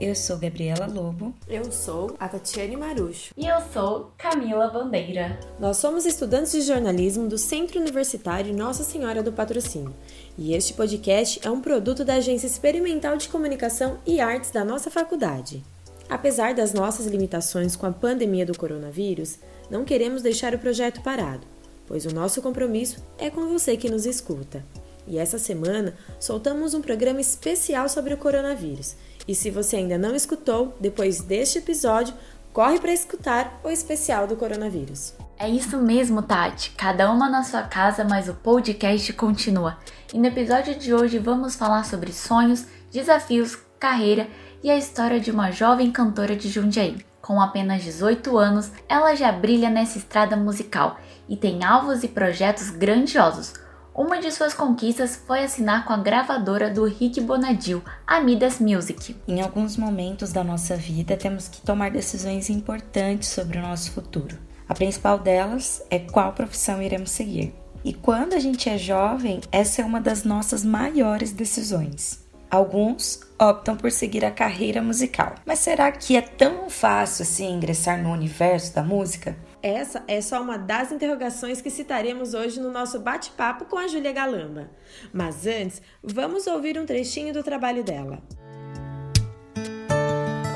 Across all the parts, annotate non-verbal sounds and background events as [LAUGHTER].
Eu sou Gabriela Lobo. Eu sou a Tatiane Marucho. E eu sou Camila Bandeira. Nós somos estudantes de jornalismo do Centro Universitário Nossa Senhora do Patrocínio. E este podcast é um produto da Agência Experimental de Comunicação e Artes da nossa faculdade. Apesar das nossas limitações com a pandemia do coronavírus, não queremos deixar o projeto parado, pois o nosso compromisso é com você que nos escuta. E essa semana soltamos um programa especial sobre o coronavírus e se você ainda não escutou, depois deste episódio, corre para escutar o especial do coronavírus. É isso mesmo, Tati. Cada uma na sua casa, mas o podcast continua. E no episódio de hoje vamos falar sobre sonhos, desafios, carreira e a história de uma jovem cantora de Jundiaí. Com apenas 18 anos, ela já brilha nessa estrada musical e tem alvos e projetos grandiosos uma de suas conquistas foi assinar com a gravadora do Rick Bonadil, a Midas Music. Em alguns momentos da nossa vida, temos que tomar decisões importantes sobre o nosso futuro. A principal delas é qual profissão iremos seguir. E quando a gente é jovem, essa é uma das nossas maiores decisões. Alguns optam por seguir a carreira musical. Mas será que é tão fácil assim ingressar no universo da música? Essa é só uma das interrogações que citaremos hoje no nosso bate-papo com a Júlia Galamba. Mas antes, vamos ouvir um trechinho do trabalho dela.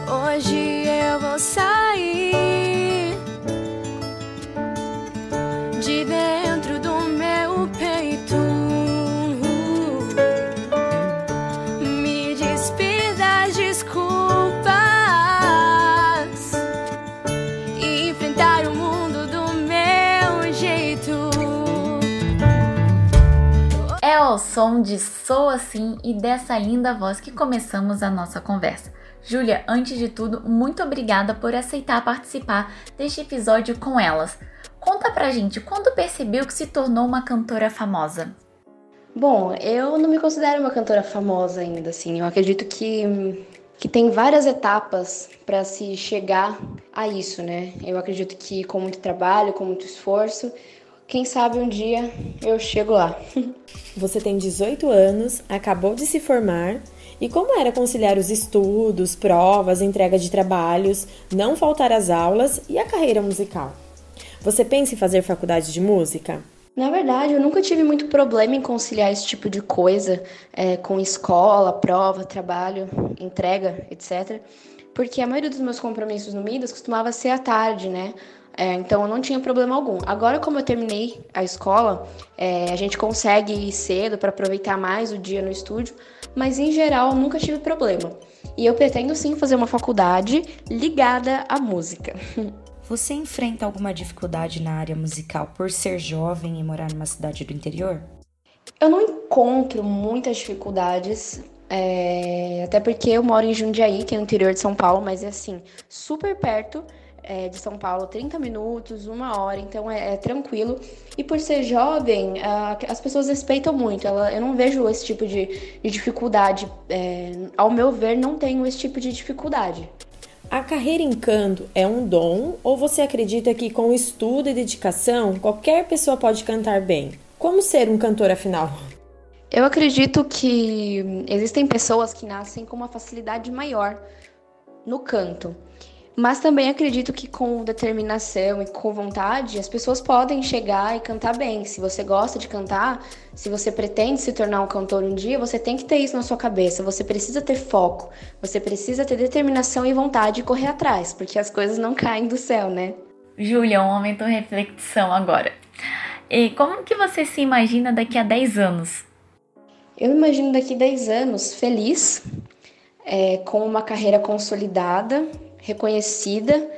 Hoje eu vou sair som de Sou Assim e dessa linda voz que começamos a nossa conversa. Júlia, antes de tudo, muito obrigada por aceitar participar deste episódio com elas. Conta pra gente quando percebeu que se tornou uma cantora famosa. Bom, eu não me considero uma cantora famosa ainda, assim. Eu acredito que, que tem várias etapas para se chegar a isso, né? Eu acredito que com muito trabalho, com muito esforço, quem sabe um dia eu chego lá. [LAUGHS] Você tem 18 anos, acabou de se formar. E como era conciliar os estudos, provas, entrega de trabalhos, não faltar às aulas e a carreira musical? Você pensa em fazer faculdade de música? Na verdade, eu nunca tive muito problema em conciliar esse tipo de coisa é, com escola, prova, trabalho, entrega, etc. Porque a maioria dos meus compromissos no Midas costumava ser à tarde, né? É, então eu não tinha problema algum. Agora, como eu terminei a escola, é, a gente consegue ir cedo para aproveitar mais o dia no estúdio, mas em geral eu nunca tive problema. E eu pretendo sim fazer uma faculdade ligada à música. [LAUGHS] Você enfrenta alguma dificuldade na área musical por ser jovem e morar numa cidade do interior? Eu não encontro muitas dificuldades, é, até porque eu moro em Jundiaí, que é no interior de São Paulo, mas é assim, super perto é, de São Paulo, 30 minutos, uma hora, então é, é tranquilo. E por ser jovem, a, as pessoas respeitam muito. Ela, eu não vejo esse tipo de, de dificuldade. É, ao meu ver, não tenho esse tipo de dificuldade. A carreira em canto é um dom ou você acredita que com estudo e dedicação qualquer pessoa pode cantar bem? Como ser um cantor afinal? Eu acredito que existem pessoas que nascem com uma facilidade maior no canto. Mas também acredito que com determinação e com vontade, as pessoas podem chegar e cantar bem. Se você gosta de cantar, se você pretende se tornar um cantor um dia, você tem que ter isso na sua cabeça. Você precisa ter foco, você precisa ter determinação e vontade de correr atrás, porque as coisas não caem do céu, né? Júlia, um momento de reflexão agora. E como que você se imagina daqui a 10 anos? Eu me imagino daqui a 10 anos feliz, é, com uma carreira consolidada, reconhecida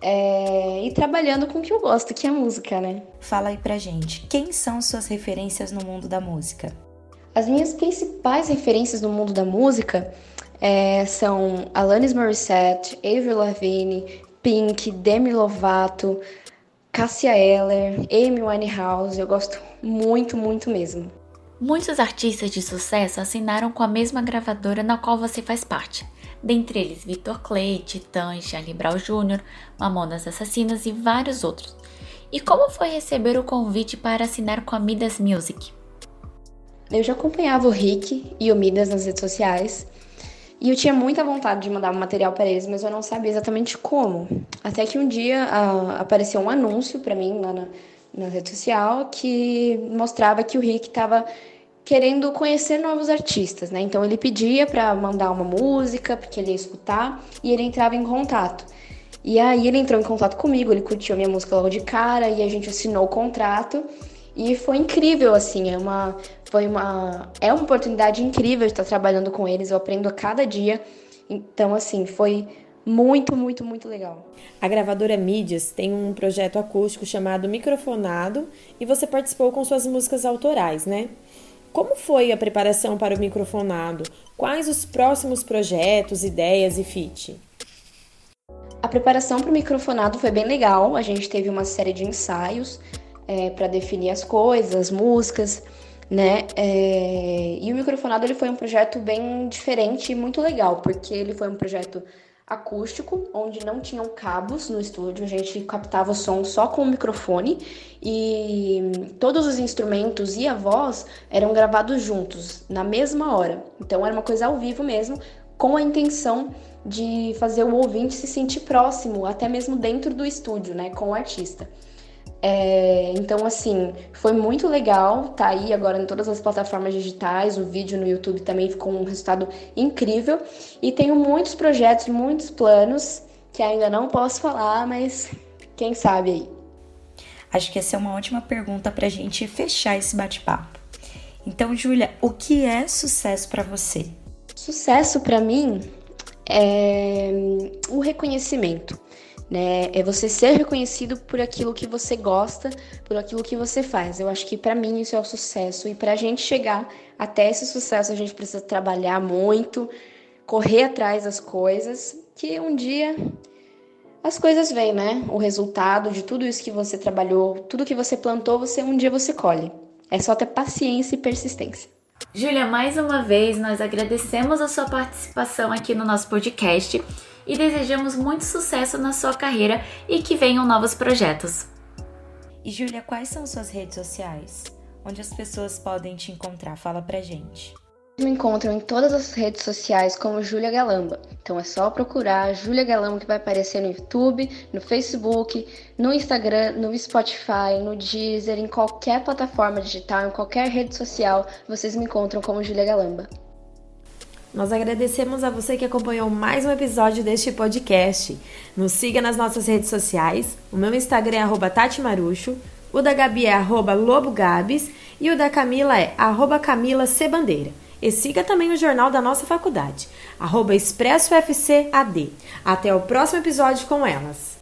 é, e trabalhando com o que eu gosto, que é a música, né? Fala aí pra gente, quem são suas referências no mundo da música? As minhas principais referências no mundo da música é, são Alanis Morissette, Avril Lavigne, Pink, Demi Lovato, Cassia Eller, Amy Winehouse. Eu gosto muito, muito mesmo. Muitos artistas de sucesso assinaram com a mesma gravadora na qual você faz parte. Dentre eles Vitor Clay, Titãs, Charlie Brown Jr., Mamonas Assassinas e vários outros. E como foi receber o convite para assinar com a Midas Music? Eu já acompanhava o Rick e o Midas nas redes sociais E eu tinha muita vontade de mandar um material para eles, mas eu não sabia exatamente como. Até que um dia uh, apareceu um anúncio para mim lá na, na rede social que mostrava que o Rick estava querendo conhecer novos artistas, né? Então ele pedia para mandar uma música, porque ele ia escutar, e ele entrava em contato. E aí ele entrou em contato comigo, ele curtiu a minha música logo de cara e a gente assinou o contrato. E foi incrível, assim, é uma, foi uma, é uma oportunidade incrível estar trabalhando com eles, eu aprendo a cada dia. Então, assim, foi muito, muito, muito legal. A gravadora Mídias tem um projeto acústico chamado Microfonado e você participou com suas músicas autorais, né? Como foi a preparação para o microfonado? Quais os próximos projetos, ideias e fit? A preparação para o microfonado foi bem legal. A gente teve uma série de ensaios é, para definir as coisas, as músicas, né? É, e o microfonado ele foi um projeto bem diferente e muito legal, porque ele foi um projeto acústico, onde não tinham cabos no estúdio, a gente captava o som só com o microfone e todos os instrumentos e a voz eram gravados juntos, na mesma hora. Então era uma coisa ao vivo mesmo, com a intenção de fazer o ouvinte se sentir próximo, até mesmo dentro do estúdio, né, com o artista. É, então, assim, foi muito legal, tá aí agora em todas as plataformas digitais, o vídeo no YouTube também ficou um resultado incrível. E tenho muitos projetos, muitos planos que ainda não posso falar, mas quem sabe aí. Acho que essa é uma ótima pergunta para a gente fechar esse bate-papo. Então, Júlia, o que é sucesso para você? Sucesso para mim é o reconhecimento né? É você ser reconhecido por aquilo que você gosta, por aquilo que você faz. Eu acho que para mim isso é o sucesso e para a gente chegar até esse sucesso a gente precisa trabalhar muito, correr atrás das coisas, que um dia as coisas vêm, né? O resultado de tudo isso que você trabalhou, tudo que você plantou, você um dia você colhe. É só ter paciência e persistência. Júlia, mais uma vez nós agradecemos a sua participação aqui no nosso podcast e desejamos muito sucesso na sua carreira e que venham novos projetos. E Júlia, quais são suas redes sociais? Onde as pessoas podem te encontrar? Fala pra gente. Me encontram em todas as redes sociais como Júlia Galamba. Então é só procurar Júlia Galamba que vai aparecer no YouTube, no Facebook, no Instagram, no Spotify, no Deezer, em qualquer plataforma digital, em qualquer rede social, vocês me encontram como Júlia Galamba. Nós agradecemos a você que acompanhou mais um episódio deste podcast. Nos siga nas nossas redes sociais. O meu Instagram é arroba Tati Marucho, o da Gabi é arroba Lobo Gabs e o da Camila é arroba Camila C. Bandeira. E siga também o jornal da nossa faculdade, arroba Expresso FC AD. Até o próximo episódio com elas.